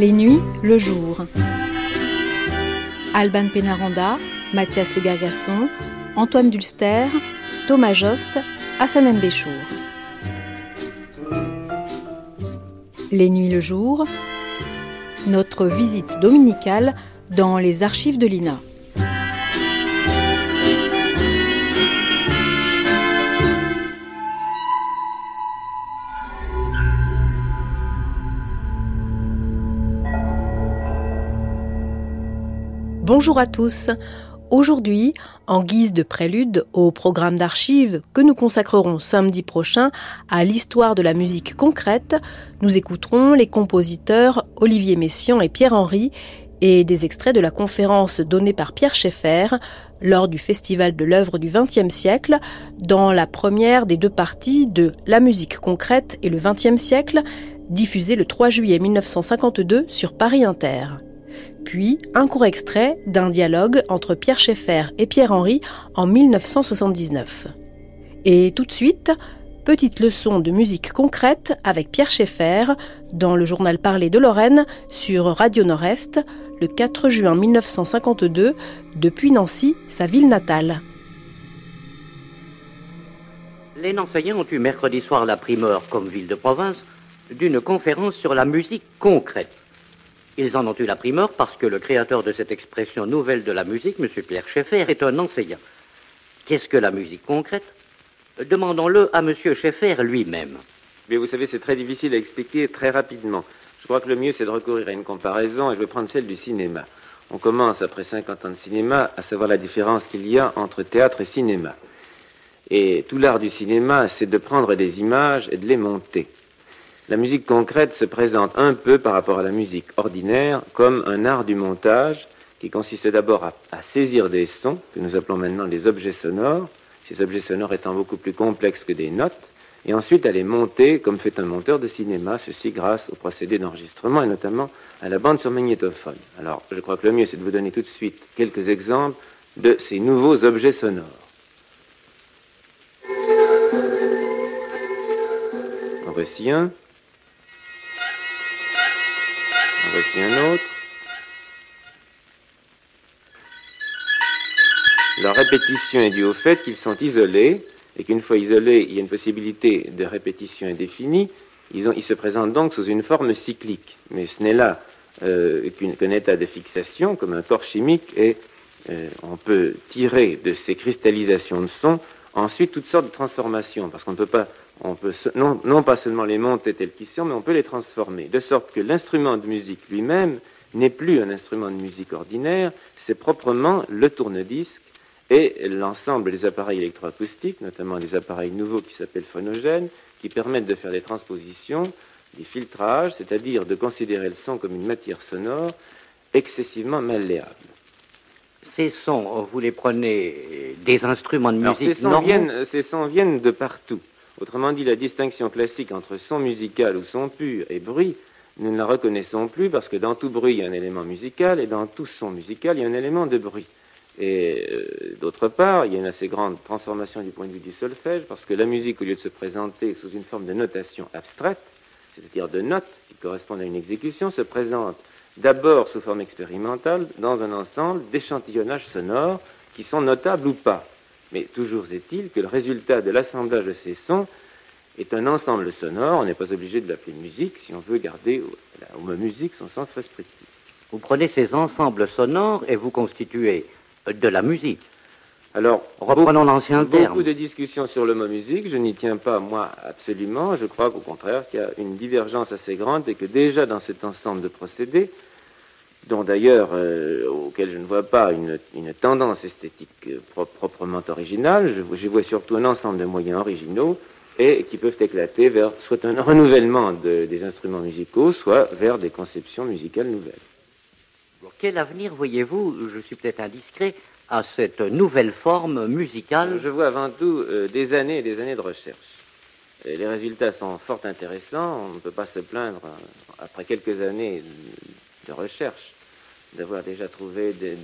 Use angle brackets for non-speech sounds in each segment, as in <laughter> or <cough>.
Les nuits, le jour. Alban Pénaranda, Mathias Le Gargasson, Antoine Dulster, Thomas Jost, Hassan Mbéchour. Les nuits, le jour. Notre visite dominicale dans les archives de l'INA. Bonjour à tous. Aujourd'hui, en guise de prélude au programme d'archives que nous consacrerons samedi prochain à l'histoire de la musique concrète, nous écouterons les compositeurs Olivier Messiaen et Pierre Henry et des extraits de la conférence donnée par Pierre Schaeffer lors du Festival de l'œuvre du XXe siècle, dans la première des deux parties de La musique concrète et le XXe siècle, diffusée le 3 juillet 1952 sur Paris Inter puis un court extrait d'un dialogue entre Pierre Schaeffer et Pierre Henry en 1979. Et tout de suite, petite leçon de musique concrète avec Pierre Schaeffer dans le journal Parlé de Lorraine sur Radio Nord-Est le 4 juin 1952 depuis Nancy, sa ville natale. Les Nancéiens ont eu mercredi soir la primeur, comme ville de province, d'une conférence sur la musique concrète. Ils en ont eu la primeur parce que le créateur de cette expression nouvelle de la musique, M. Pierre Schaeffer, est un enseignant. Qu'est-ce que la musique concrète? Demandons-le à M. Schaeffer lui-même. Mais vous savez, c'est très difficile à expliquer très rapidement. Je crois que le mieux, c'est de recourir à une comparaison, et je vais prendre celle du cinéma. On commence, après 50 ans de cinéma, à savoir la différence qu'il y a entre théâtre et cinéma. Et tout l'art du cinéma, c'est de prendre des images et de les monter. La musique concrète se présente un peu par rapport à la musique ordinaire comme un art du montage qui consiste d'abord à, saisir des sons, que nous appelons maintenant des objets sonores, ces objets sonores étant beaucoup plus complexes que des notes, et ensuite à les monter comme fait un monteur de cinéma, ceci grâce au procédé d'enregistrement et notamment à la bande sur magnétophone. Alors je crois que le mieux c'est de vous donner tout de suite quelques exemples de ces nouveaux objets sonores. Voici un. Voici un autre. La répétition est due au fait qu'ils sont isolés et qu'une fois isolés, il y a une possibilité de répétition indéfinie. Ils, se présentent donc sous une forme cyclique. Mais ce n'est là euh, qu'un état de fixation, comme un corps chimique, et euh, on peut tirer de ces cristallisations de son ensuite toutes sortes de transformations, parce qu'on ne peut pas non, pas seulement les monter tels qu'ils sont, mais on peut les transformer, de sorte que l'instrument de musique lui-même n'est plus un instrument de musique ordinaire, c'est proprement le tourne-disque et l'ensemble des appareils électroacoustiques, notamment les appareils nouveaux qui s'appellent phonogènes, qui permettent de faire des transpositions, des filtrages, c'est-à-dire de considérer le son comme une matière sonore excessivement malléable. Ces sons, vous les prenez des instruments de musique ces sons, viennent, ces sons viennent de partout. Autrement dit, la distinction classique entre son musical ou son pur et bruit, nous ne la reconnaissons plus parce que dans tout bruit, il y a un élément musical et dans tout son musical, il y a un élément de bruit. Et euh, d'autre part, il y a une assez grande transformation du point de vue du solfège parce que la musique, au lieu de se présenter sous une forme de notation abstraite, c'est-à-dire de notes qui correspondent à une exécution, se présente d'abord sous forme expérimentale dans un ensemble d'échantillonnages sonores qui sont notables ou pas. Mais toujours est-il que le résultat de l'assemblage de ces sons est un ensemble sonore. On n'est pas obligé de l'appeler musique si on veut garder au mot musique son sens restrictif. Vous prenez ces ensembles sonores et vous constituez de la musique. Alors, reprenons l'ancien terme. Beaucoup de discussions sur le mot musique, je n'y tiens pas, moi, absolument. Je crois qu'au contraire, qu'il y a une divergence assez grande et que déjà dans cet ensemble de procédés, dont d'ailleurs, euh, auquel je ne vois pas une, tendance esthétique euh, proprement originale, je, vois surtout un ensemble de moyens originaux et qui peuvent éclater vers soit un renouvellement des instruments musicaux, soit vers des conceptions musicales nouvelles. quel avenir voyez-vous, je suis peut-être indiscret, à cette nouvelle forme musicale Je vois avant tout euh, des années et des années de recherche. les résultats sont fort intéressants, on ne peut pas se plaindre après quelques années de recherche, d'avoir déjà trouvé de,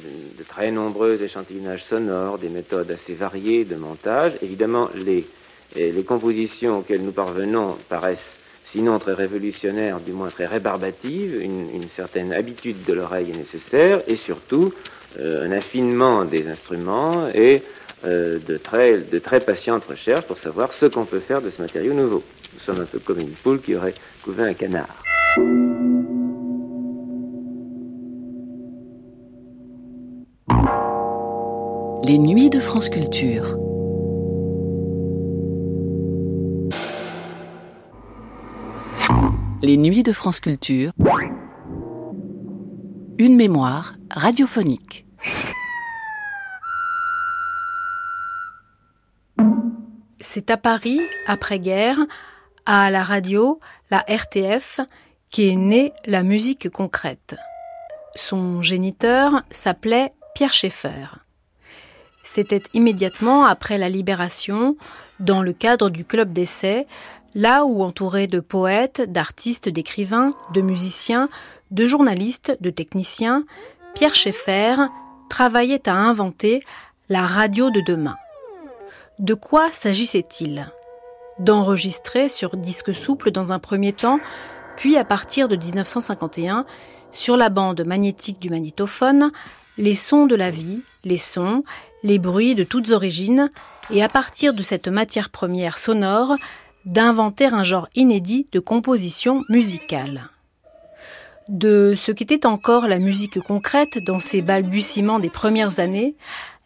très nombreux échantillonnages sonores, des méthodes assez variées de montage. Évidemment, les, les compositions auxquelles nous parvenons paraissent sinon très révolutionnaire, du moins très rébarbative, une, certaine habitude de l'oreille est nécessaire, et surtout un affinement des instruments et de, très, de très patientes recherches pour savoir ce qu'on peut faire de ce matériau nouveau. Nous sommes un peu comme une poule qui aurait couvé un canard. Les nuits de France Culture. Les nuits de France Culture. Une mémoire radiophonique. C'est à Paris, après-guerre, à la radio, la RTF, qui est née la musique concrète. Son géniteur s'appelait Pierre Schaeffer. C'était immédiatement après la libération, dans le cadre du club d'essai, là où, entouré de poètes, d'artistes, d'écrivains, de musiciens, de journalistes, de techniciens, Pierre Schaeffer travaillait à inventer la radio de demain. De quoi s'agissait-il? D'enregistrer sur disque souple dans un premier temps, puis à partir de 1951, sur la bande magnétique du magnétophone, les sons de la vie, les sons, les bruits de toutes origines, et à partir de cette matière première sonore, d'inventer un genre inédit de composition musicale. De ce qu'était encore la musique concrète dans ces balbutiements des premières années,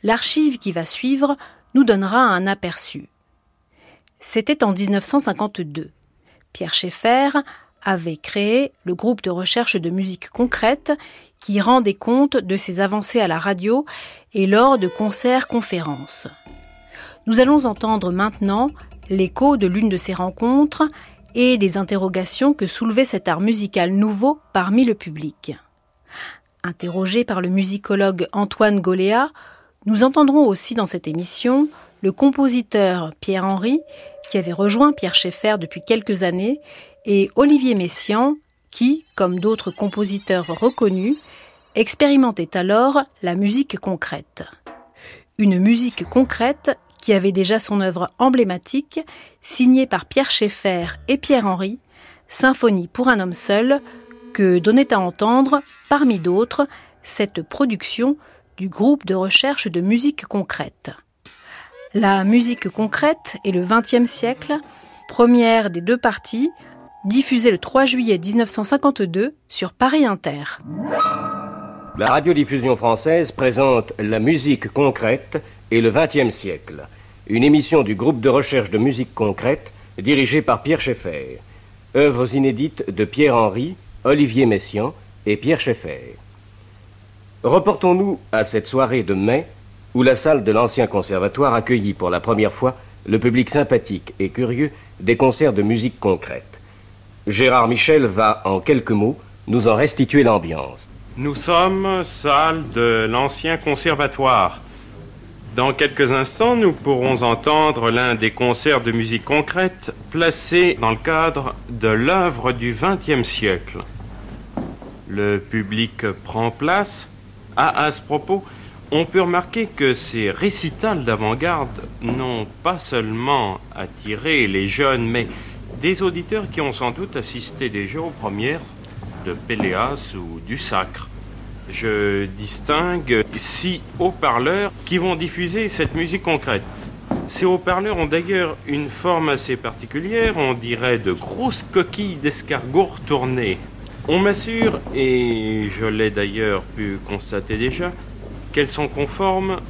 l'archive qui va suivre nous donnera un aperçu. C'était en 1952. Pierre Schaeffer avait créé le groupe de recherche de musique concrète qui rendait compte de ses avancées à la radio et lors de concerts-conférences. Nous allons entendre maintenant l'écho de l'une de ces rencontres et des interrogations que soulevait cet art musical nouveau parmi le public. Interrogé par le musicologue Antoine Goléa, nous entendrons aussi dans cette émission le compositeur Pierre Henry, qui avait rejoint Pierre Schaeffer depuis quelques années, et Olivier Messiaen, qui, comme d'autres compositeurs reconnus, expérimentait alors la musique concrète. Une musique concrète qui avait déjà son œuvre emblématique, signée par Pierre Schaeffer et Pierre Henry, Symphonie pour un homme seul, que donnait à entendre, parmi d'autres, cette production du groupe de recherche de musique concrète. La musique concrète est le XXe siècle, première des deux parties, diffusée le 3 juillet 1952 sur Paris Inter. La radiodiffusion française présente La musique concrète et le XXe siècle, une émission du groupe de recherche de musique concrète dirigée par Pierre Schaeffer. Œuvres inédites de Pierre Henry, Olivier Messiaen et Pierre Schaeffer. Reportons-nous à cette soirée de mai où la salle de l'ancien conservatoire accueillit pour la première fois le public sympathique et curieux des concerts de musique concrète. Gérard Michel va, en quelques mots, nous en restituer l'ambiance. Nous sommes salle de l'ancien conservatoire. Dans quelques instants, nous pourrons entendre l'un des concerts de musique concrète placés dans le cadre de l'œuvre du XXe siècle. Le public prend place. À ce propos, on peut remarquer que ces récitals d'avant-garde n'ont pas seulement attiré les jeunes, mais des auditeurs qui ont sans doute assisté déjà aux premières de Péléas ou du Sacre. Je distingue six haut-parleurs qui vont diffuser cette musique concrète. Ces haut-parleurs ont d'ailleurs une forme assez particulière, on dirait de grosses coquilles d'escargots retournées. On m'assure, et je l'ai d'ailleurs pu constater déjà, qu'elles sont conformes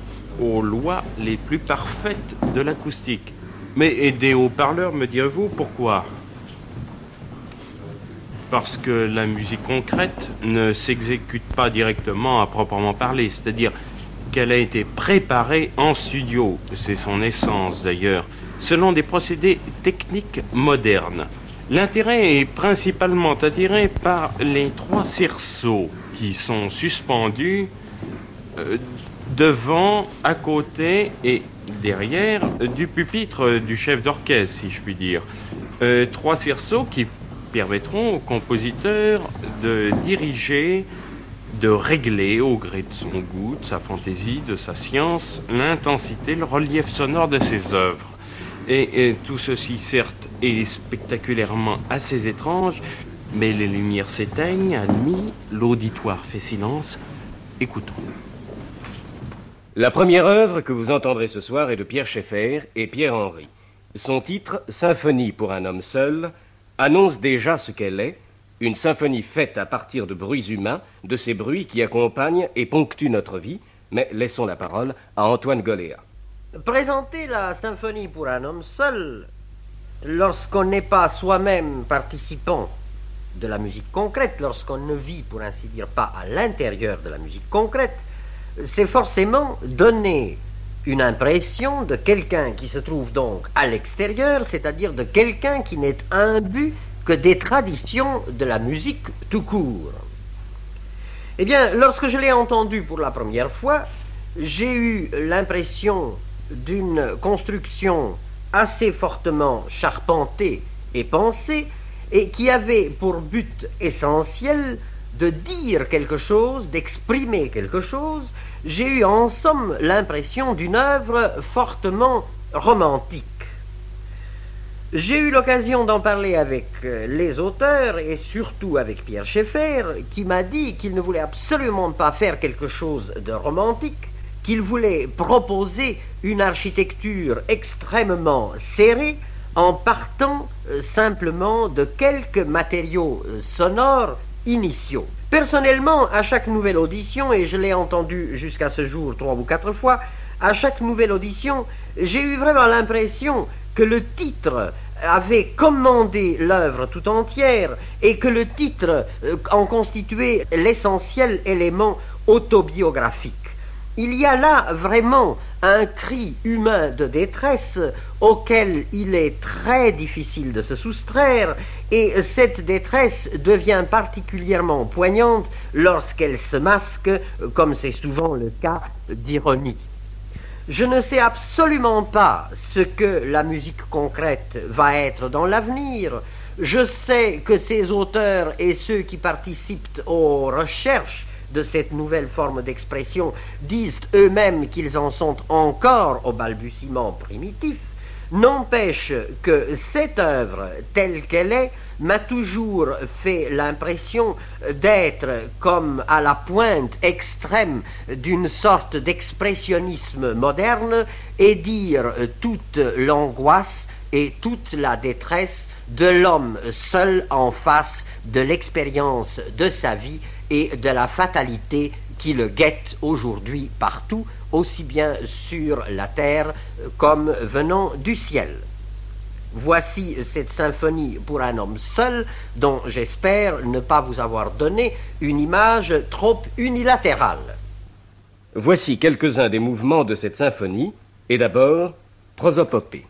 aux lois les plus parfaites de l'acoustique. Mais des haut-parleurs, me direz-vous, pourquoi? Parce que la musique concrète ne s'exécute pas directement à proprement parler, c'est-à-dire qu'elle a été préparée en studio, c'est son essence d'ailleurs, selon des procédés techniques modernes. L'intérêt est principalement attiré par les trois cerceaux qui sont suspendus euh, devant, à côté et derrière du pupitre du chef d'orchestre, si je puis dire. Euh, trois cerceaux qui permettront au compositeur de diriger, de régler au gré de son goût, de sa fantaisie, de sa science, l'intensité, le relief sonore de ses œuvres. Et, tout ceci, certes, est spectaculairement assez étrange, mais les lumières s'éteignent à l'auditoire fait silence. Écoutons. La première œuvre que vous entendrez ce soir est de Pierre Schaeffer et Pierre Henry. Son titre, Symphonie pour un homme seul, annonce déjà ce qu'elle est, une symphonie faite à partir de bruits humains, de ces bruits qui accompagnent et ponctuent notre vie, mais laissons la parole à Antoine Goléa. Présenter la symphonie pour un homme seul, lorsqu'on n'est pas soi-même participant de la musique concrète, lorsqu'on ne vit, pour ainsi dire, pas à l'intérieur de la musique concrète, c'est forcément donner une impression de quelqu'un qui se trouve donc à l'extérieur, c'est-à-dire de quelqu'un qui n'est but que des traditions de la musique tout court. Eh bien, lorsque je l'ai entendu pour la première fois, j'ai eu l'impression d'une construction assez fortement charpentée et pensée, et qui avait pour but essentiel de dire quelque chose, d'exprimer quelque chose, j'ai eu en somme l'impression d'une œuvre fortement romantique. J'ai eu l'occasion d'en parler avec euh, les auteurs et surtout avec Pierre Schaeffer, qui m'a dit qu'il ne voulait absolument pas faire quelque chose de romantique, qu'il voulait proposer une architecture extrêmement serrée en partant euh, simplement de quelques matériaux euh, sonores initiaux. Personnellement, à chaque nouvelle audition, et je l'ai entendu jusqu'à ce jour trois ou quatre fois, à chaque nouvelle audition, j'ai eu vraiment l'impression que le titre avait commandé l'œuvre tout entière et que le titre euh, en constituait l'essentiel élément autobiographique. Il y a là vraiment un cri humain de détresse auquel il est très difficile de se soustraire, et cette détresse devient particulièrement poignante lorsqu'elle se masque, comme c'est souvent le cas, d'ironie. Je ne sais absolument pas ce que la musique concrète va être dans l'avenir. Je sais que ces auteurs et ceux qui participent aux recherches de cette nouvelle forme d'expression disent eux-mêmes qu'ils en sont encore au balbutiement primitif. N'empêche que cette œuvre, telle qu'elle est, m'a toujours fait l'impression d'être comme à la pointe extrême d'une sorte d'expressionnisme moderne et dire toute l'angoisse et toute la détresse de l'homme seul en face de l'expérience de sa vie et de la fatalité qui le guette aujourd'hui partout, aussi bien sur la terre comme venant du ciel. Voici cette symphonie pour un homme seul, dont j'espère ne pas vous avoir donné une image trop unilatérale. Voici quelques-uns des mouvements de cette symphonie, et d'abord, prosopopée.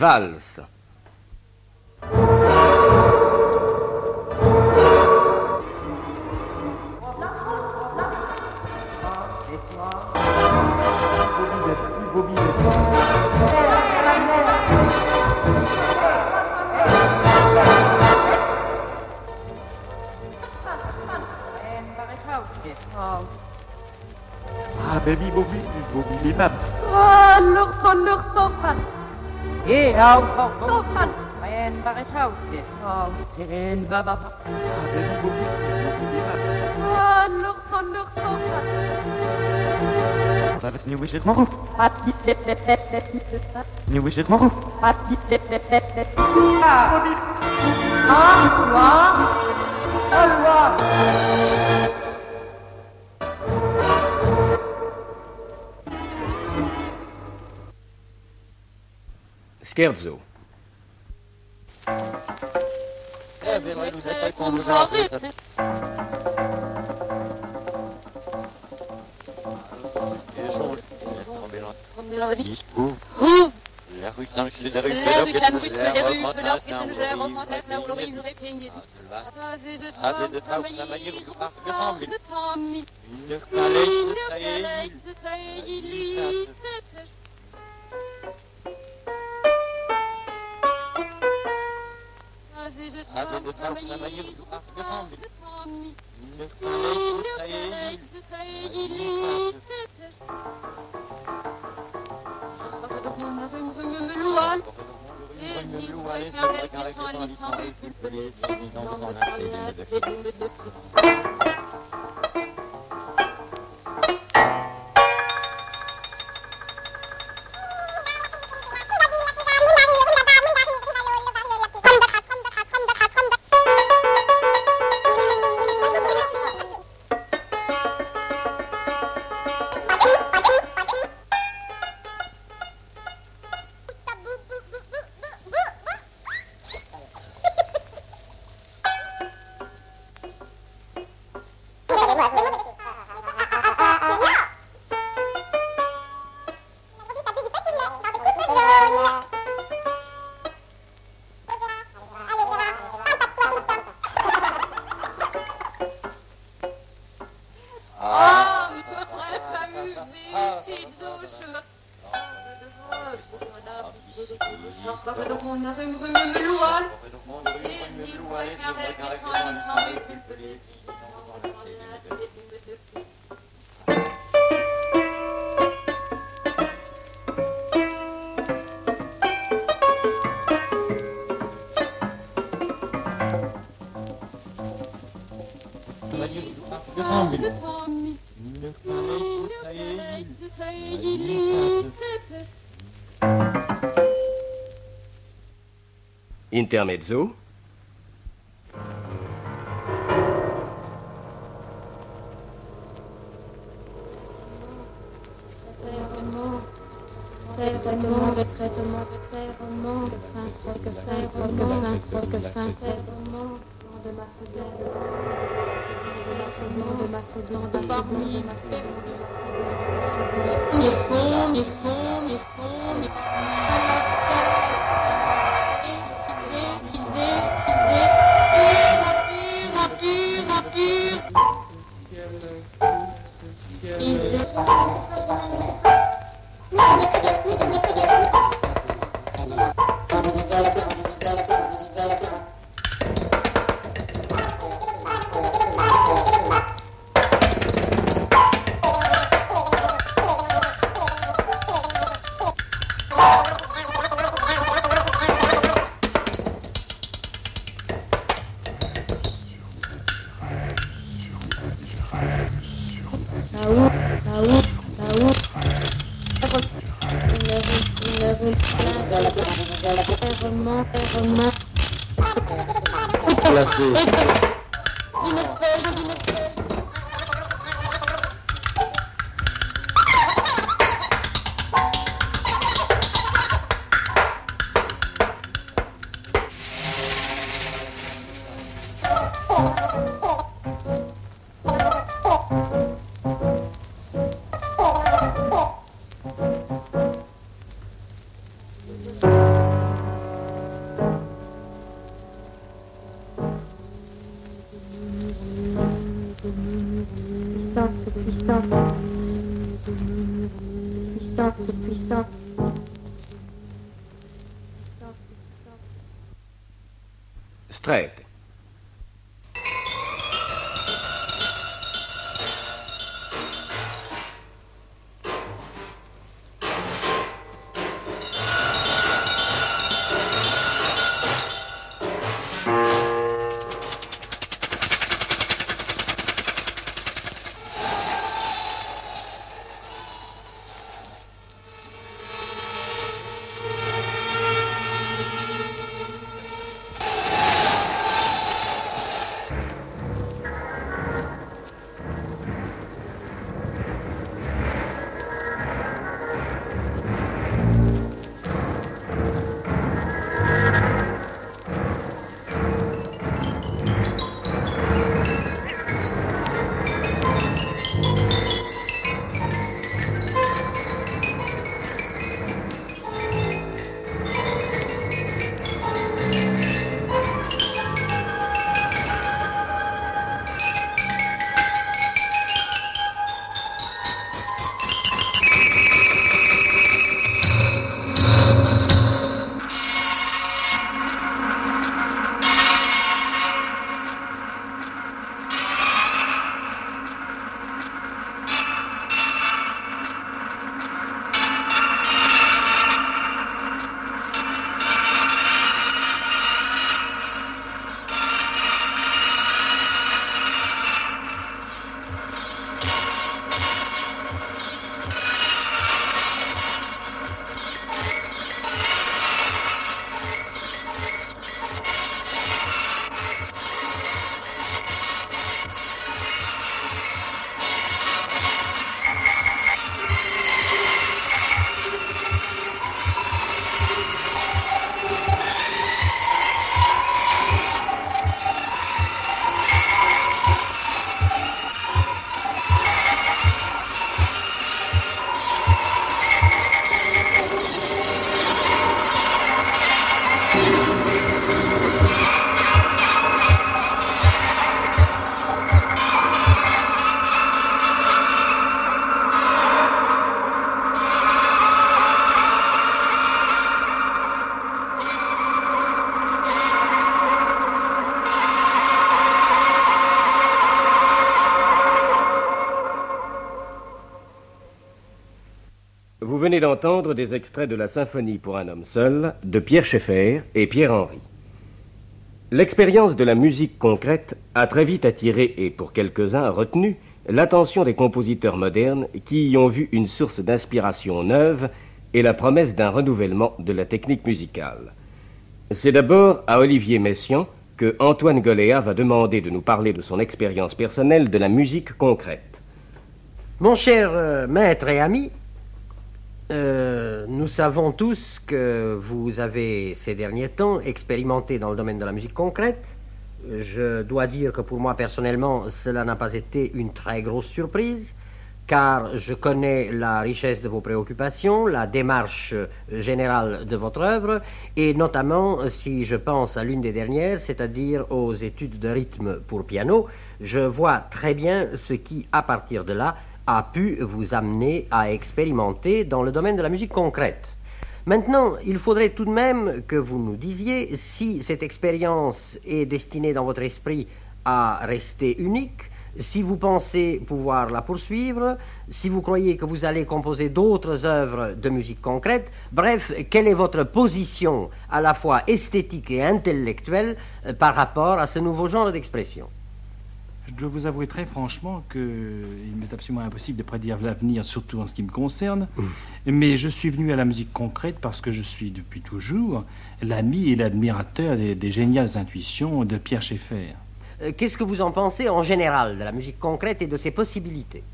Valse. Ah, baby, bobby, bobby, les lucht, lucht. Ie, au, au, au. Mae'n la rue La rue Canouche, les rues, Pelor, Kissenger, Romantet, Naulory, Répeigné. Assez de Assez de travail, travail, travailler, travailler, beaucoup de temps, mis. Intermezzo. Venez d'entendre des extraits de la Symphonie pour un homme seul de Pierre Schaeffer et Pierre Henry. L'expérience de la musique concrète a très vite attiré et pour quelques-uns retenu l'attention des compositeurs modernes qui y ont vu une source d'inspiration neuve et la promesse d'un renouvellement de la technique musicale. C'est d'abord à Olivier Messiaen que Antoine Goléa va demander de nous parler de son expérience personnelle de la musique concrète. Mon cher euh, maître et ami, euh, nous savons tous que vous avez ces derniers temps expérimenté dans le domaine de la musique concrète. Je dois dire que pour moi personnellement, cela n'a pas été une très grosse surprise, car je connais la richesse de vos préoccupations, la démarche générale de votre œuvre, et notamment si je pense à l'une des dernières, c'est-à-dire aux études de rythme pour piano, je vois très bien ce qui, à partir de là, a pu vous amener à expérimenter dans le domaine de la musique concrète. Maintenant, il faudrait tout de même que vous nous disiez si cette expérience est destinée dans votre esprit à rester unique, si vous pensez pouvoir la poursuivre, si vous croyez que vous allez composer d'autres œuvres de musique concrète, bref, quelle est votre position à la fois esthétique et intellectuelle euh, par rapport à ce nouveau genre d'expression? Je dois vous avouer très franchement qu'il m'est absolument impossible de prédire l'avenir, surtout en ce qui me concerne. Mais je suis venu à la musique concrète parce que je suis depuis toujours l'ami et l'admirateur des, des géniales intuitions de Pierre Schaeffer. Euh, Qu'est-ce que vous en pensez en général de la musique concrète et de ses possibilités?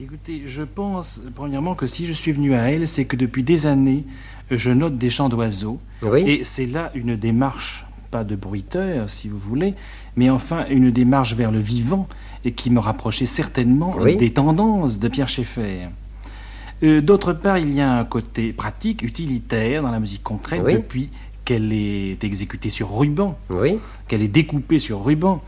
Écoutez, je pense premièrement que si je suis venu à elle, c'est que depuis des années, je note des chants d'oiseaux. Oui. Et c'est là une démarche, pas de bruiteur, si vous voulez, mais enfin une démarche vers le vivant et qui me rapprochait certainement Oui. des tendances de Pierre Schaeffer. Euh, D'autre part, il y a un côté pratique, utilitaire dans la musique concrète Oui. depuis qu'elle est exécutée sur ruban, Oui. qu'elle est découpée sur ruban.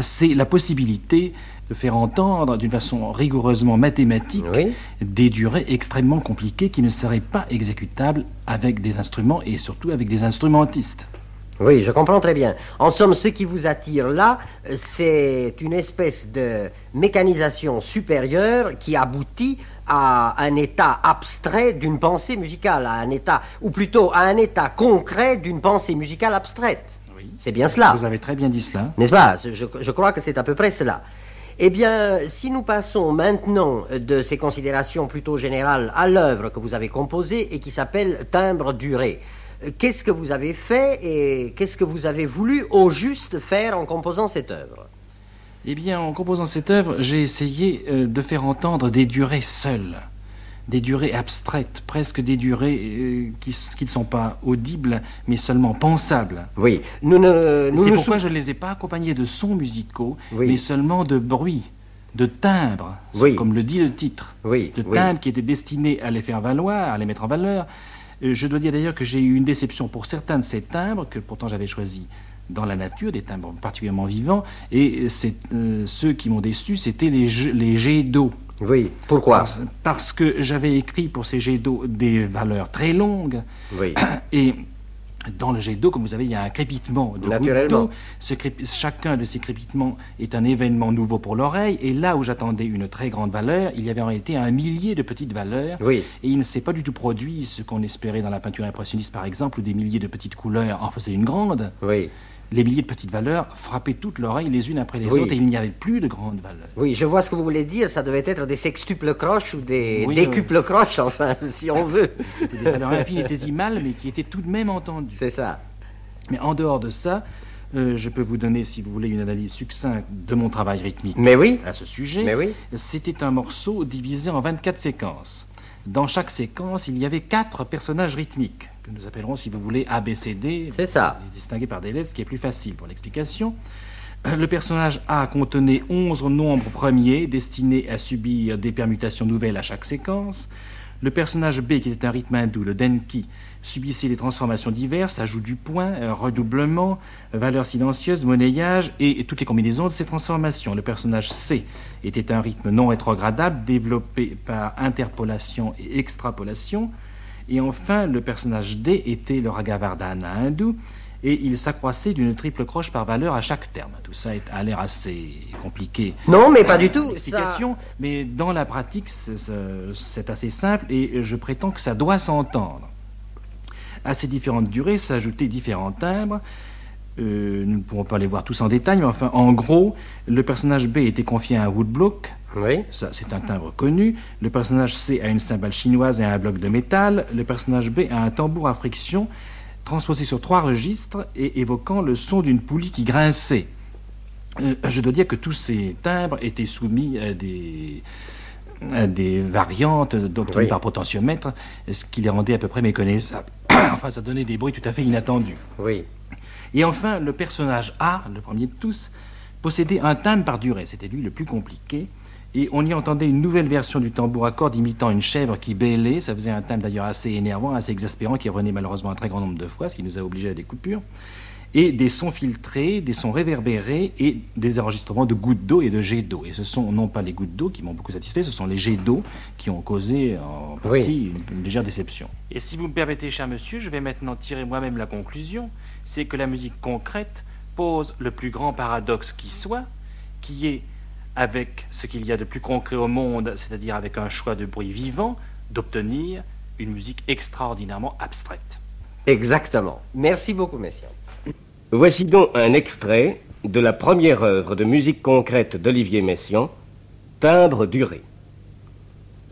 C'est la possibilité de faire entendre d'une façon rigoureusement mathématique Oui. des durées extrêmement compliquées qui ne seraient pas exécutables avec des instruments et surtout avec des instrumentistes. Oui, je comprends très bien. En somme, ce qui vous attire là, euh, c'est une espèce de mécanisation supérieure qui aboutit à un état abstrait d'une pensée musicale, à un état, ou plutôt à un état concret d'une pensée musicale abstraite. C'est bien cela. Vous avez très bien dit cela. N'est-ce pas? Je, je crois que c'est à peu près cela. Eh bien, si nous passons maintenant de ces considérations plutôt générales à l'œuvre que vous avez composée et qui s'appelle Timbre duré, qu'est-ce que vous avez fait et qu'est-ce que vous avez voulu au juste faire en composant cette œuvre? Eh bien, en composant cette œuvre, j'ai essayé euh, de faire entendre des durées seules, des durées abstraites, presque des durées euh, qui ne sont pas audibles, mais seulement pensables. Oui, nous ne... C'est pourquoi je ne les ai pas accompagnés de sons musicaux, Oui. mais seulement de bruit, de timbres, Oui. comme le dit le titre. Oui, de oui. timbres qui étaient destinés à les faire valoir, à les mettre en valeur. Euh, je dois dire d'ailleurs que j'ai eu une déception pour certains de ces timbres, que pourtant j'avais choisis dans la nature, des timbres particulièrement vivants, et euh, c'est, ceux qui m'ont déçu, c'était les, jets- les jets d'eau. Oui, pourquoi Parce, parce que j'avais écrit pour ces jets d'eau des valeurs très longues, Oui, et dans le jet d'eau, comme vous savez, il y a un crépitement de Naturellement. crépi- chacun de ces crépitements est un événement nouveau pour l'oreille. Et là où j'attendais une très grande valeur, il y avait en réalité un millier de petites valeurs. oui. Et il ne s'est pas du tout produit ce qu'on espérait dans la peinture impressionniste, par exemple, où des milliers de petites couleurs en faisaient une grande. Oui, Les milliers de petites valeurs frappaient toute l'oreille les unes après les Oui. autres et il n'y avait plus de grandes valeurs. oui, je vois ce que vous voulez dire. Ça devait être des sextuples croches ou des Oui, décuples croches, enfin, <laughs> si on veut. <laughs> C'était des valeurs infinitésimales, mais qui étaient tout de même entendues. C'est ça. Mais en dehors de ça, euh, je peux vous donner, si vous voulez, une analyse succincte de mon travail rythmique Mais oui, à ce sujet. mais oui. C'était un morceau divisé en 24 séquences. Dans chaque séquence, il y avait quatre personnages rythmiques, que nous appellerons, si vous voulez, ABCD, C'est ça. distingués par des lettres, ce qui est plus facile pour l'explication. Euh, Le personnage A contenait 11 nombres premiers destinés à subir des permutations nouvelles à chaque séquence. Le personnage B, qui était un rythme hindou, le Denki, subissait des transformations diverses, ajout du point, euh, redoublement, valeur silencieuse, monnayage et, et toutes les combinaisons de ces transformations. Le personnage C était un rythme non rétrogradable, développé par interpolation et extrapolation. Et enfin, le personnage D était le Ragavardhana hindou, et il s'accroissait d'une triple croche par valeur à chaque terme. Tout ça a l'air assez compliqué. Non, mais pas du tout. Ça... Mais dans la pratique, c'est assez simple, et je prétends que ça doit s'entendre. À ces différentes durées s'ajoutaient différents timbres. Euh, nous ne pourrons pas les voir tous en détail, mais enfin, en gros, le personnage B était confié à un woodblock, Oui, ça, c'est un timbre connu. Le personnage C a une cymbale chinoise et un bloc de métal. Le personnage B a un tambour à friction transposé sur trois registres et évoquant le son d'une poulie qui grinçait. Euh, je dois dire que tous ces timbres étaient soumis à des, à des variantes obtenues Oui. par potentiomètre, ce qui les rendait à peu près méconnaissables. <coughs> enfin, ça donnait des bruits tout à fait inattendus. Oui. Et enfin, le personnage A, le premier de tous, possédait un timbre par durée. C'était lui le plus compliqué. Et on y entendait une nouvelle version du tambour à cordes imitant une chèvre qui bêlait. Ça faisait un timbre d'ailleurs assez énervant, assez exaspérant, qui revenait malheureusement un très grand nombre de fois, ce qui nous a obligés à des coupures. Et des sons filtrés, des sons réverbérés et des enregistrements de gouttes d'eau et de jets d'eau. Et ce sont non pas les gouttes d'eau qui m'ont beaucoup satisfait, ce sont les jets d'eau qui ont causé en partie une, une légère déception. Et si vous me permettez, cher monsieur, je vais maintenant tirer moi-même la conclusion c'est que la musique concrète pose le plus grand paradoxe qui soit, qui est avec ce qu'il y a de plus concret au monde, c'est-à-dire avec un choix de bruit vivant, d'obtenir une musique extraordinairement abstraite. Exactement. Merci beaucoup, messieurs. Voici donc un extrait de la première œuvre de musique concrète d'Olivier Messiaen, Timbre duré.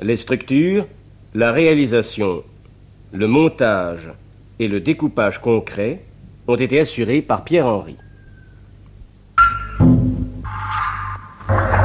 Les structures, la réalisation, le montage et le découpage concret ont été assurés par Pierre-Henri. Vous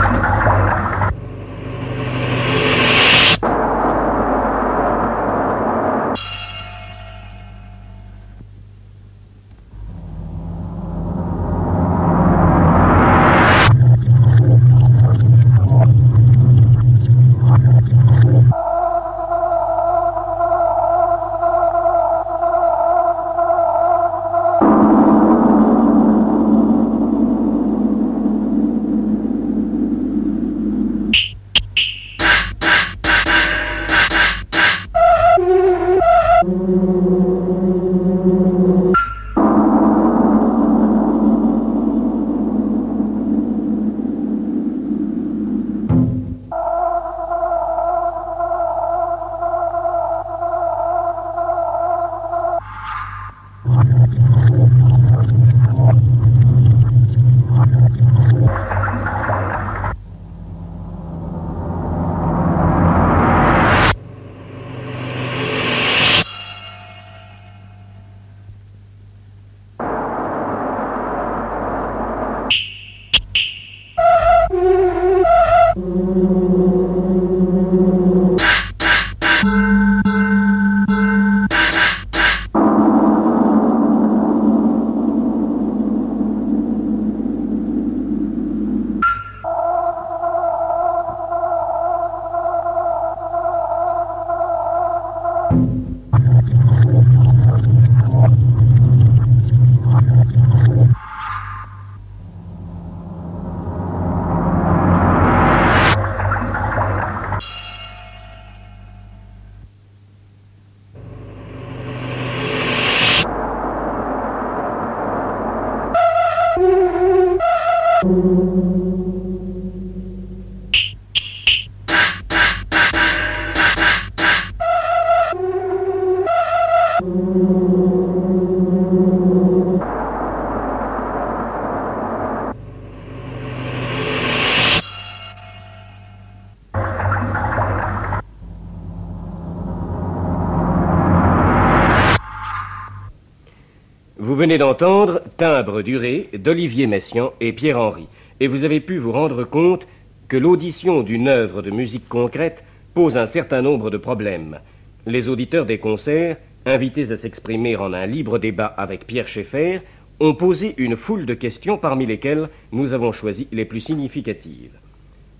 venez d'entendre Timbre duré d'Olivier Messiaen et Pierre-Henri, et vous avez pu vous rendre compte que l'audition d'une œuvre de musique concrète pose un certain nombre de problèmes. Les auditeurs des concerts, invités à s'exprimer en un libre débat avec Pierre Schaeffer, ont posé une foule de questions parmi lesquelles nous avons choisi les plus significatives.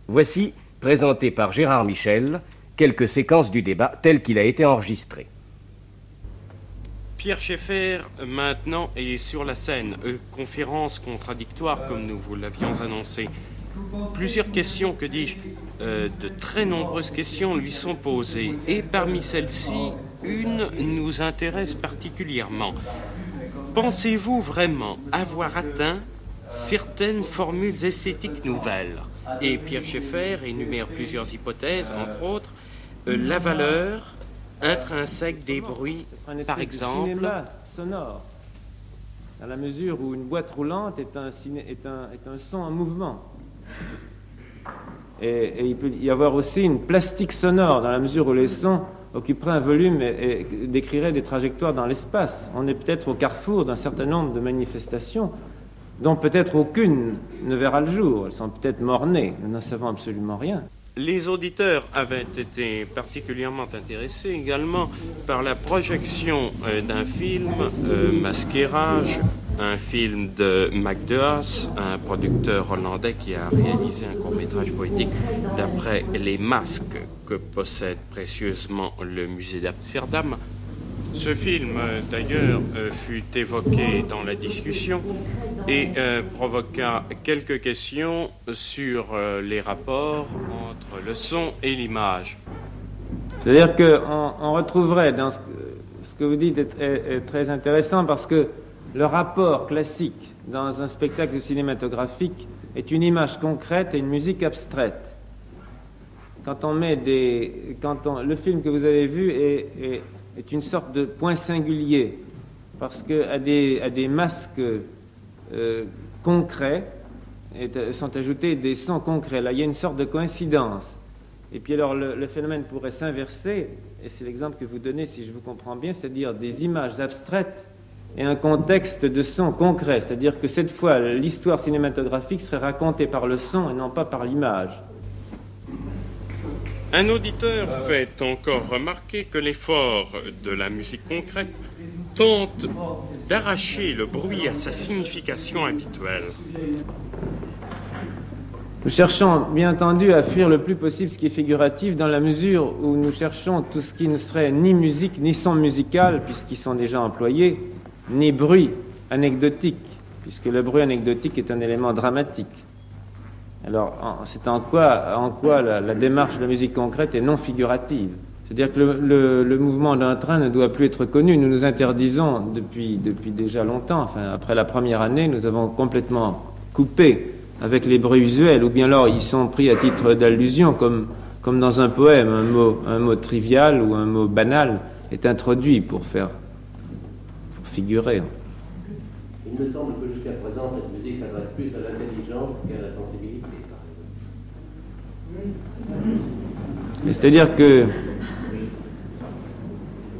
Voici, présenté par Gérard Michel, quelques séquences du débat tel qu'il a été enregistré. Pierre Schaeffer, maintenant, est sur la scène. Euh, conférence contradictoire, comme nous vous l'avions annoncé. Plusieurs questions, que dis-je, euh, de très nombreuses questions lui sont posées. Et parmi celles-ci, une nous intéresse particulièrement. Pensez-vous vraiment avoir atteint certaines formules esthétiques nouvelles? Et Pierre Schaeffer énumère plusieurs hypothèses, entre autres, euh, la valeur, intrinsèque des bruits, par exemple. cinéma sonore, dans la mesure où une boîte roulante est un, ciné- est un, est un son en mouvement. Et, et il peut y avoir aussi une plastique sonore, dans la mesure où les sons occuperaient un volume et, et décriraient des trajectoires dans l'espace. On est peut-être au carrefour d'un certain nombre de manifestations dont peut-être aucune ne verra le jour. Elles sont peut-être mort-nées, nous n'en savons absolument rien. Les auditeurs avaient été particulièrement intéressés également par la projection euh, d'un film, euh, Masquerage, un film de Mac Deas, un producteur hollandais qui a réalisé un court-métrage poétique d'après les masques que possède précieusement le musée d'Amsterdam. Ce film, euh, d'ailleurs, euh, fut évoqué dans la discussion et euh, provoqua quelques questions sur les rapports entre le son et l'image. C'est-à-dire qu'on on retrouverait dans ce, que vous dites est, très intéressant parce que le rapport classique dans un spectacle cinématographique est une image concrète et une musique abstraite. Quand on met des, quand on, le film que vous avez vu est- est une sorte de point singulier parce que à des, à des masques euh, concrets est- sont ajoutés des sons concrets. Là, il y a une sorte de coïncidence. Et puis alors le, le phénomène pourrait s'inverser, et c'est l'exemple que vous donnez si je vous comprends bien, c'est-à-dire des images abstraites et un contexte de son concret, c'est-à-dire que cette fois l'histoire cinématographique serait racontée par le son et non pas par l'image. Un auditeur fait encore remarquer que l'effort de la musique concrète tente d'arracher le bruit à sa signification habituelle. Nous cherchons bien entendu à fuir le plus possible ce qui est figuratif dans la mesure où nous cherchons tout ce qui ne serait ni musique ni son musical puisqu'ils sont déjà employés, ni bruit anecdotique puisque le bruit anecdotique est un élément dramatique. Alors c'est en quoi, la, démarche de la musique concrète est non figurative? C'est-à-dire que le mouvement d'un train ne doit plus être connu. Nous nous interdisons depuis, depuis déjà longtemps. Enfin, après la première année, nous avons complètement coupé avec les bruits usuels, ou bien alors ils sont pris à titre d'allusion, comme, comme dans un poème, un mot, un mot trivial ou un mot banal est introduit pour faire pour figurer. Il me semble que jusqu'à présent, cette musique s'adresse plus à l'intelligence qu'à la sensibilité. par exemple. Et C'est-à-dire que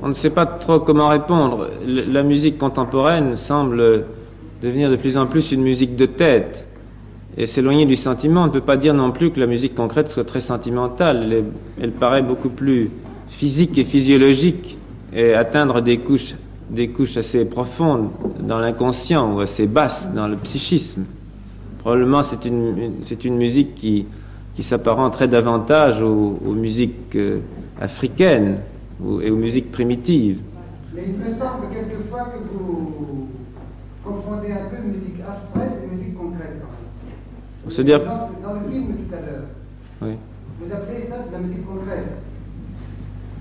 on ne sait pas trop comment répondre. La musique contemporaine semble devenir de plus en plus une musique de tête et s'éloigner du sentiment. On ne peut pas dire non plus que la musique concrète soit très sentimentale. Elle, paraît beaucoup plus physique et physiologique et atteindre des couches, assez profondes dans l'inconscient ou assez basses dans le psychisme. Probablement c'est une musique qui, qui s'apparenterait davantage aux, aux musiques euh, africaines ou- et aux musiques primitives. Mais il me semble quelquefois que vous confondez un peu musique abstraite et musique concrète. On se dire- Par exemple, Dans le film tout à l'heure, Oui. vous appelez ça de la musique concrète.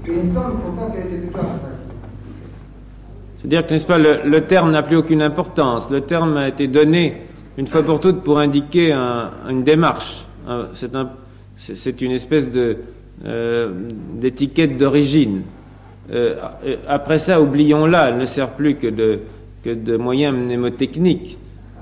Et il me semble pourtant qu'elle était plutôt abstraite. C'est-à-dire que, n'est-ce pas, le, le terme n'a plus aucune importance. Le terme a été donné une fois pour toutes pour indiquer un- une démarche. Un- C'est un- c'est- c'est une espèce euh, d'étiquette d'origine. Euh, après ça, oublions-la, elle ne sert plus que de, que de moyen mnémotechnique.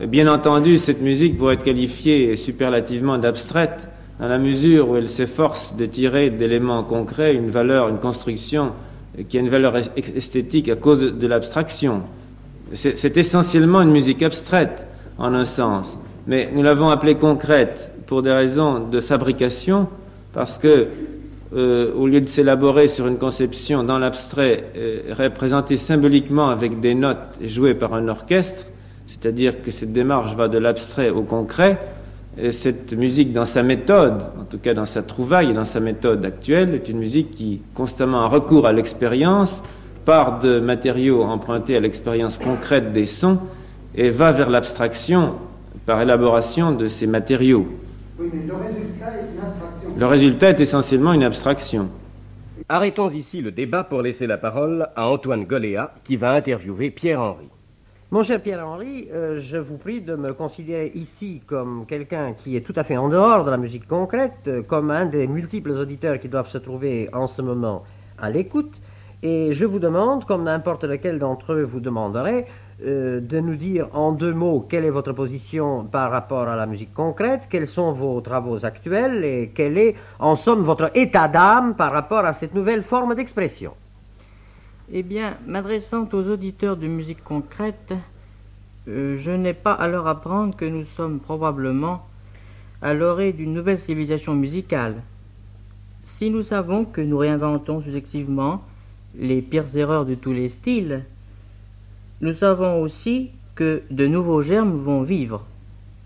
Bien entendu, cette musique pourrait être qualifiée superlativement d'abstraite, dans la mesure où elle s'efforce de tirer d'éléments concrets une valeur, une construction euh, qui a une valeur es- esthétique à cause de, l'abstraction. C'est essentiellement une musique abstraite, en un sens. Mais nous l'avons appelée concrète pour des raisons de fabrication, parce que, euh, au lieu de s'élaborer sur une conception dans l'abstrait, euh, représentée symboliquement avec des notes et jouée par un orchestre, c'est-à-dire que cette démarche va de l'abstrait au concret, et cette musique dans sa méthode, en tout cas dans sa trouvaille et dans sa méthode actuelle, est une musique qui constamment a recours à l'expérience, part de matériaux empruntés à l'expérience concrète des sons, et va vers l'abstraction par élaboration de ces matériaux. Oui, mais le résultat est une abstraction. Le résultat est essentiellement une abstraction. Arrêtons ici le débat pour laisser la parole à Antoine Goléa qui va interviewer Pierre-Henri. Mon cher Pierre-Henri, euh, je vous prie de me considérer ici comme quelqu'un qui est tout à fait en dehors de la musique concrète, euh, comme un des multiples auditeurs qui doivent se trouver en ce moment à l'écoute. Et je vous demande, comme n'importe lequel d'entre eux vous demanderait, euh, de nous dire en deux mots quelle est votre position par rapport à la musique concrète, quels sont vos travaux actuels et quel est, en somme, votre état d'âme par rapport à cette nouvelle forme d'expression. Eh bien, m'adressant aux auditeurs de musique concrète, euh, je n'ai pas à leur apprendre que nous sommes probablement à l'orée d'une nouvelle civilisation musicale. Si nous savons que nous réinventons successivement les pires erreurs de tous les styles, nous savons aussi que de nouveaux germes vont vivre.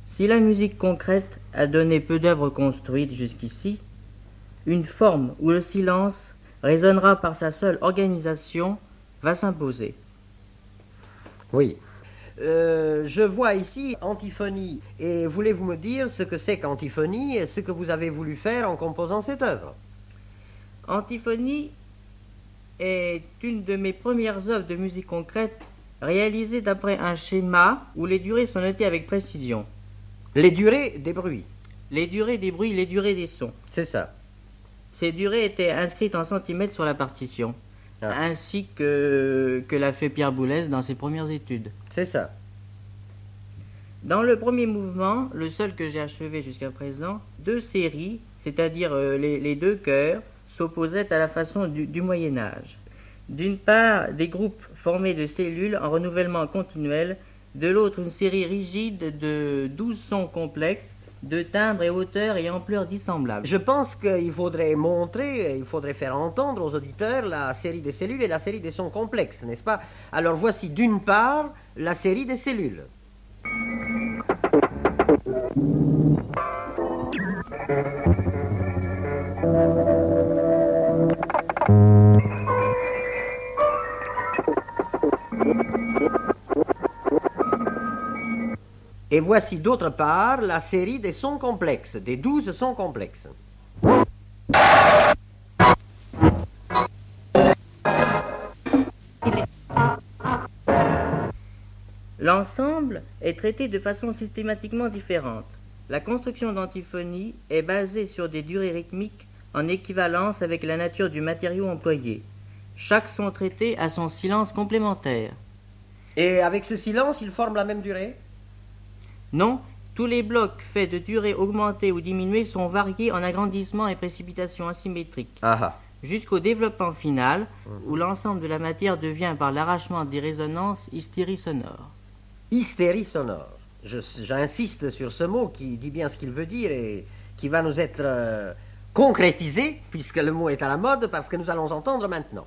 Si la musique concrète a donné peu d'œuvres construites jusqu'ici, une forme où le silence résonnera par sa seule organisation va s'imposer. Oui. Euh, je vois ici antiphonie. Et voulez-vous me dire ce que c'est qu'antiphonie et ce que vous avez voulu faire en composant cette œuvre? Antiphonie est une de mes premières œuvres de musique concrète réalisée d'après un schéma où les durées sont notées avec précision. Les durées des bruits. Les durées des bruits, les durées des sons. C'est ça. Ces durées étaient inscrites en centimètres sur la partition, Ah. ainsi que, que l'a fait Pierre Boulez dans ses premières études. C'est ça. Dans le premier mouvement, le seul que j'ai achevé jusqu'à présent, deux séries, c'est-à-dire euh, les, les deux chœurs, s'opposaient à la façon du, du Moyen Âge. D'une part, des groupes formés de cellules en renouvellement continuel, de l'autre, une série rigide de douze sons complexes, de timbres et hauteurs et ampleurs dissemblables. Je pense qu'il faudrait montrer, il faudrait faire entendre aux auditeurs la série des cellules et la série des sons complexes, n'est-ce pas? Alors voici d'une part la série des cellules. Et voici d'autre part la série des sons complexes, des douze sons complexes. L'ensemble est traité de façon systématiquement différente. La construction d'antiphonie est basée sur des durées rythmiques en équivalence avec la nature du matériau employé. Chaque son traité a son silence complémentaire. Et avec ce silence, ils forment la même durée? Non, tous les blocs faits de durée augmentée ou diminuée sont variés en agrandissement et précipitation asymétrique, Ah ah. jusqu'au développement final, où l'ensemble de la matière devient par l'arrachement des résonances hystérie sonore. Hystérie sonore. J'insiste sur ce mot qui dit bien ce qu'il veut dire et qui va nous être euh, concrétisé, puisque le mot est à la mode, parce que nous allons entendre maintenant.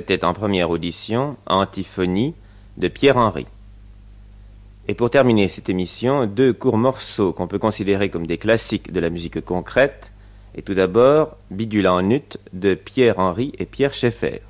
C'était en première audition Antiphonie de Pierre-Henry. Et pour terminer cette émission, deux courts morceaux qu'on peut considérer comme des classiques de la musique concrète. Et tout d'abord, Bidula en ut de Pierre-Henry et Pierre Schaeffer.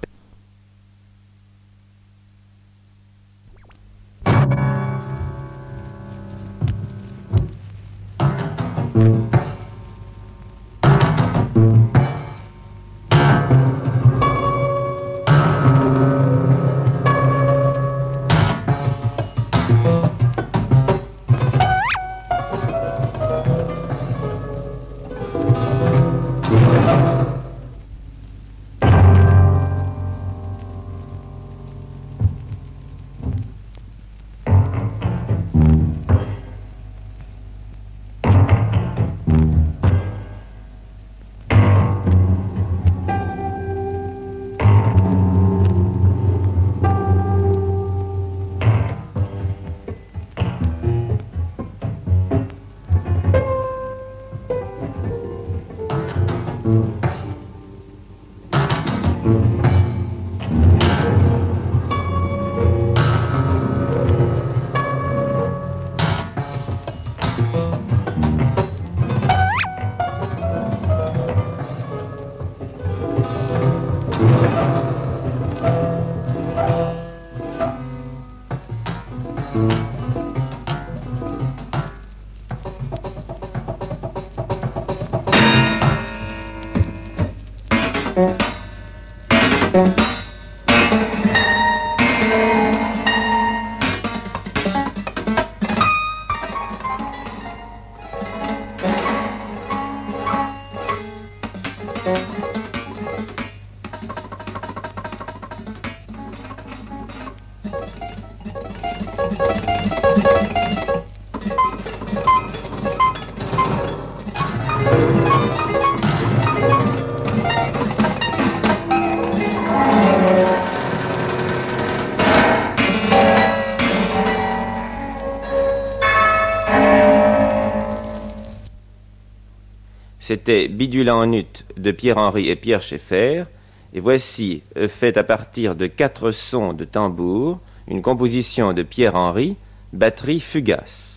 C'était Bidula en ut de Pierre-Henry et Pierre Schaeffer. Et voici, euh, fait à partir de quatre sons de tambour, une composition de Pierre-Henry, batterie fugace.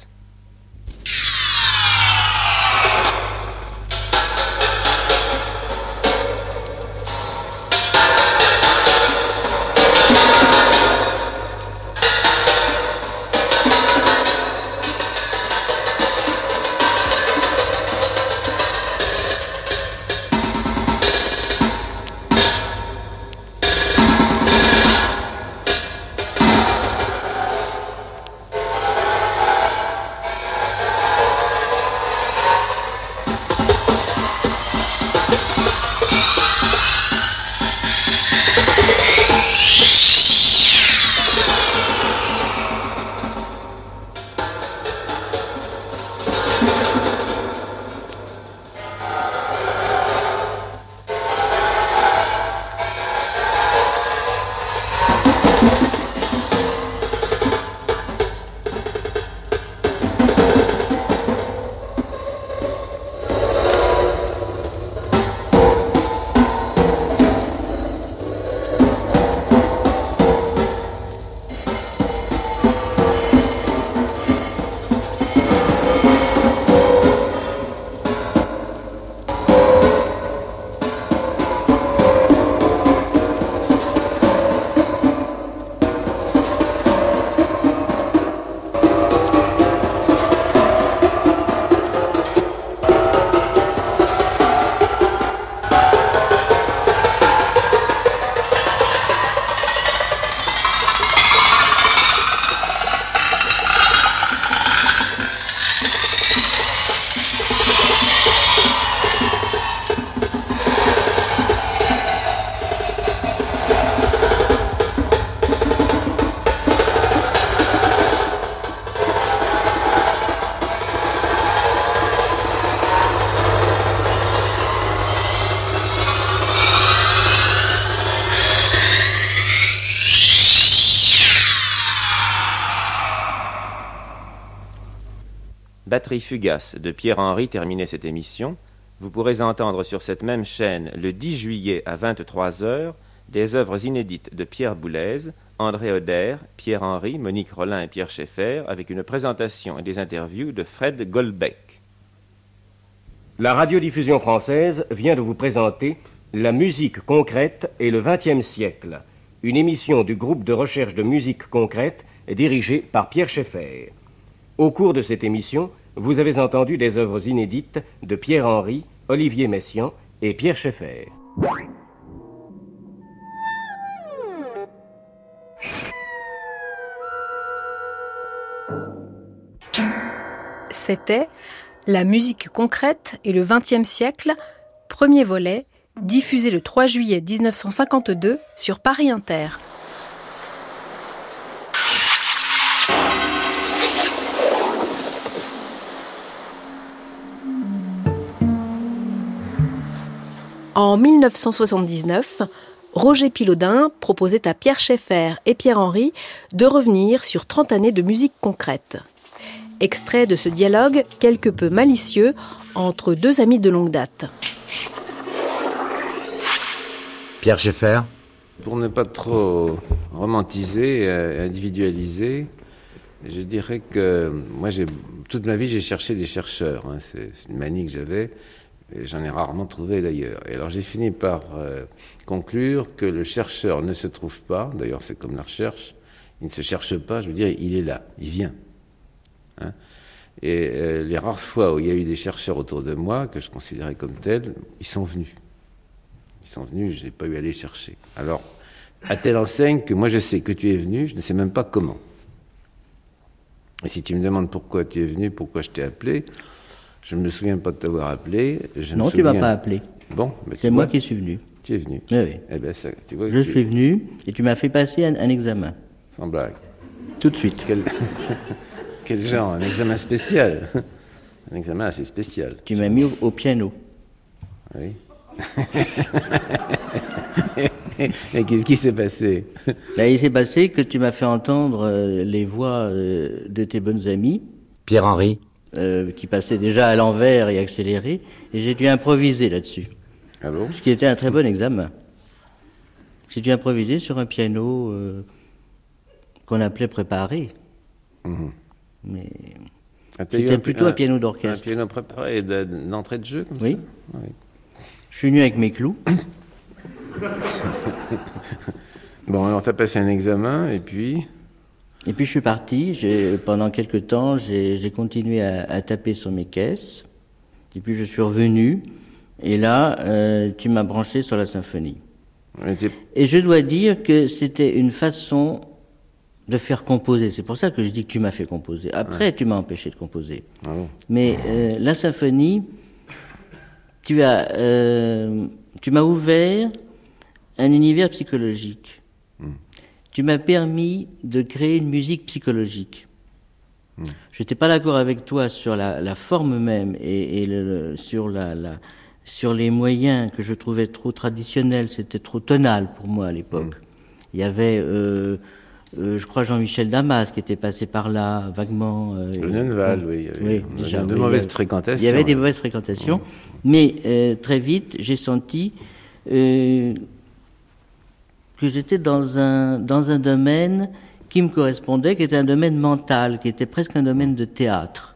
Batterie fugace de Pierre-Henri terminait cette émission. Vous pourrez entendre sur cette même chaîne le 10 juillet à 23h des œuvres inédites de Pierre Boulez, André Oder, Pierre-Henri, Monique Rollin et Pierre Schaeffer avec une présentation et des interviews de Fred Goldbeck. La radiodiffusion française vient de vous présenter La musique concrète et le XXe siècle, une émission du groupe de recherche de musique concrète dirigée par Pierre Schaeffer. Au cours de cette émission, vous avez entendu des œuvres inédites de Pierre-Henri, Olivier Messiaen et Pierre Schaeffer. C'était La musique concrète et le XXe siècle, premier volet, diffusé le 3 juillet 1952 sur Paris Inter. En 1979, Roger Pilaudin proposait à Pierre Schaeffer et Pierre-Henri de revenir sur 30 années de musique concrète. Extrait de ce dialogue quelque peu malicieux entre deux amis de longue date. Pierre Schaeffer Pour ne pas trop romantiser, euh, individualiser, je dirais que moi, j'ai toute ma vie, j'ai cherché des chercheurs. hein. C'est une manie que j'avais. J'en ai rarement trouvé d'ailleurs. Et alors j'ai fini par euh, conclure que le chercheur ne se trouve pas, d'ailleurs c'est comme la recherche, il ne se cherche pas, je veux dire, il est là, il vient. Hein. et euh, les rares fois où il y a eu des chercheurs autour de moi, que je considérais comme tels, ils sont venus. Ils sont venus, je n'ai pas eu à les chercher. Alors, à telle enseigne que moi je sais que tu es venu, je ne sais même pas comment. Et si tu me demandes pourquoi tu es venu, pourquoi je t'ai appelé, je ne me souviens pas de t'avoir appelé. Je me Non, tu m'as souviens- pas appelé. Bon, mais C'est moi qui suis venu. Tu es venu. Oui, oui. Eh ben, ça, tu vois, Je tu- suis venu et tu m'as fait passer un, un examen. Sans blague. Tout de suite. Quel, <laughs> quel genre Un examen spécial? Un examen assez spécial. Tu m'as mis au, au piano. Oui. <laughs> Et qu'est-ce qui s'est passé? Là, il s'est passé que tu m'as fait entendre euh, les voix euh, de tes bonnes amies. Pierre-Henri euh, qui passaient déjà à l'envers et accéléré, et j'ai dû improviser là-dessus. Ah bon? Ce qui était un très bon examen. J'ai dû improviser sur un piano euh, qu'on appelait préparé. Mhm. Mais Ah, c'était plutôt un, piano d'orchestre. Un piano préparé de- d'entrée de jeu comme Oui. ça? Oui. Je suis venu avec mes clous. <coughs> Bon, alors t'as passé un examen et puis Et puis je suis parti. Pendant quelques temps, j'ai continué à, à taper sur mes caisses. Et puis je suis revenu. Et là, euh, tu m'as branché sur la symphonie. Et je dois dire que c'était une façon de faire composer. C'est pour ça que je dis que tu m'as fait composer. Après, tu m'as empêché de composer. Ah bon Mais euh, la symphonie, tu as, euh, tu m'as ouvert un univers psychologique. Tu m'as permis de créer une musique psychologique. Je n'étais pas d'accord avec toi sur la, la forme même et, et le- le- sur, la, la- sur les moyens que je trouvais trop traditionnels. C'était trop tonal pour moi à l'époque. Il y avait, euh, euh, je crois, Jean-Michel Damas qui était passé par là vaguement. euh, Le Nenval, oui, il y avait- a déjà, de oui, mauvaises fréquentations, Il y avait des mauvaises fréquentations. Mais euh, très vite, j'ai senti euh, que j'étais dans un, dans un domaine qui me correspondait, qui était un domaine mental, qui était presque un domaine de théâtre.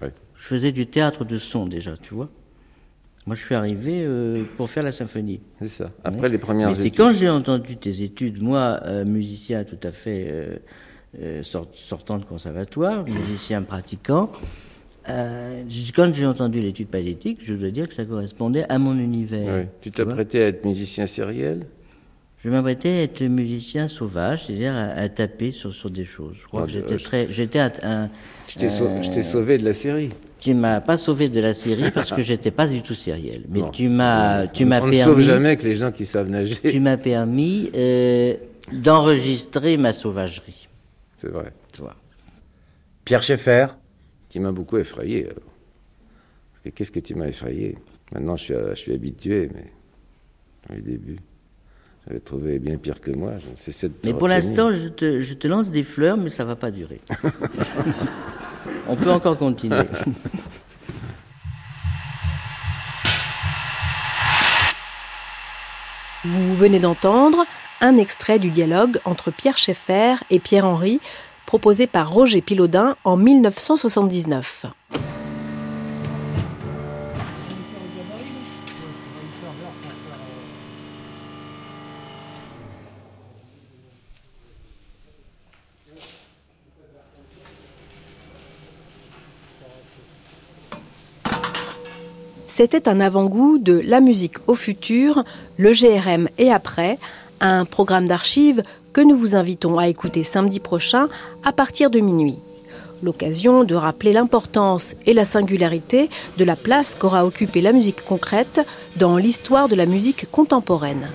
Je faisais du théâtre de son déjà, tu vois. Moi, je suis arrivé euh, pour faire la symphonie. C'est ça. Après les premières Mais c'est études. quand j'ai entendu tes études, moi, euh, musicien tout à fait euh, sort- sortant de conservatoire, musicien pratiquant, quand j'ai entendu l'étude pathétique, je dois dire que ça correspondait à mon univers. Oui. Tu t'apprêtais à être musicien sériel? Je m'apprêtais à être musicien sauvage, c'est-à-dire à, à taper sur, sur des choses. Je crois que j'étais je- très, j'étais un, Je t'ai t'ai sauvé de la série. Tu m'as pas sauvé de la série parce que <laughs> j'étais pas du tout sériel. Mais Non. tu m'as, tu On- m'as on ne permis. sauve jamais que les gens qui savent nager. Tu m'as permis euh, d'enregistrer ma sauvagerie. C'est vrai. Tu vois. Pierre Schaeffer Qui m'a beaucoup effrayé. Parce que qu'est-ce que tu m'as effrayé? Maintenant, je suis, je suis habitué, mais au début, j'avais trouvé bien pire que moi. Je ne cessais de te Mais pour l'instant, je te, je te lance des fleurs, mais ça va pas durer. <laughs> On peut encore continuer. Vous venez d'entendre un extrait du dialogue entre Pierre Schaeffer et Pierre Henry, proposé par Roger Pilaudin en 1979. C'était un avant-goût de La musique au futur, le GRM et après, un programme d'archives que nous vous invitons à écouter samedi prochain à partir de minuit. L'occasion de rappeler l'importance et la singularité de la place qu'aura occupée la musique concrète dans l'histoire de la musique contemporaine.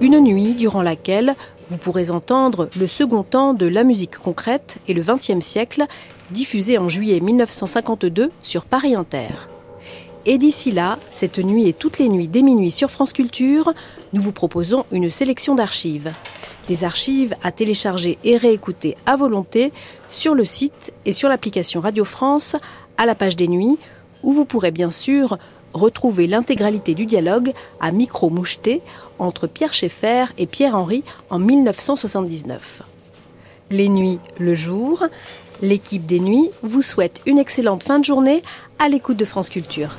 Une nuit durant laquelle vous pourrez entendre le second temps de la musique concrète et le XXe siècle, diffusé en juillet 1952 sur Paris Inter. Et d'ici là, cette nuit et toutes les nuits dès minuit sur France Culture, nous vous proposons une sélection d'archives. Des archives à télécharger et réécouter à volonté sur le site et sur l'application Radio France à la page des nuits, où vous pourrez bien sûr retrouver l'intégralité du dialogue à micro moucheté entre Pierre Schaeffer et Pierre Henry en 1979. Les nuits le jour, l'équipe des nuits vous souhaite une excellente fin de journée à l'écoute de France Culture.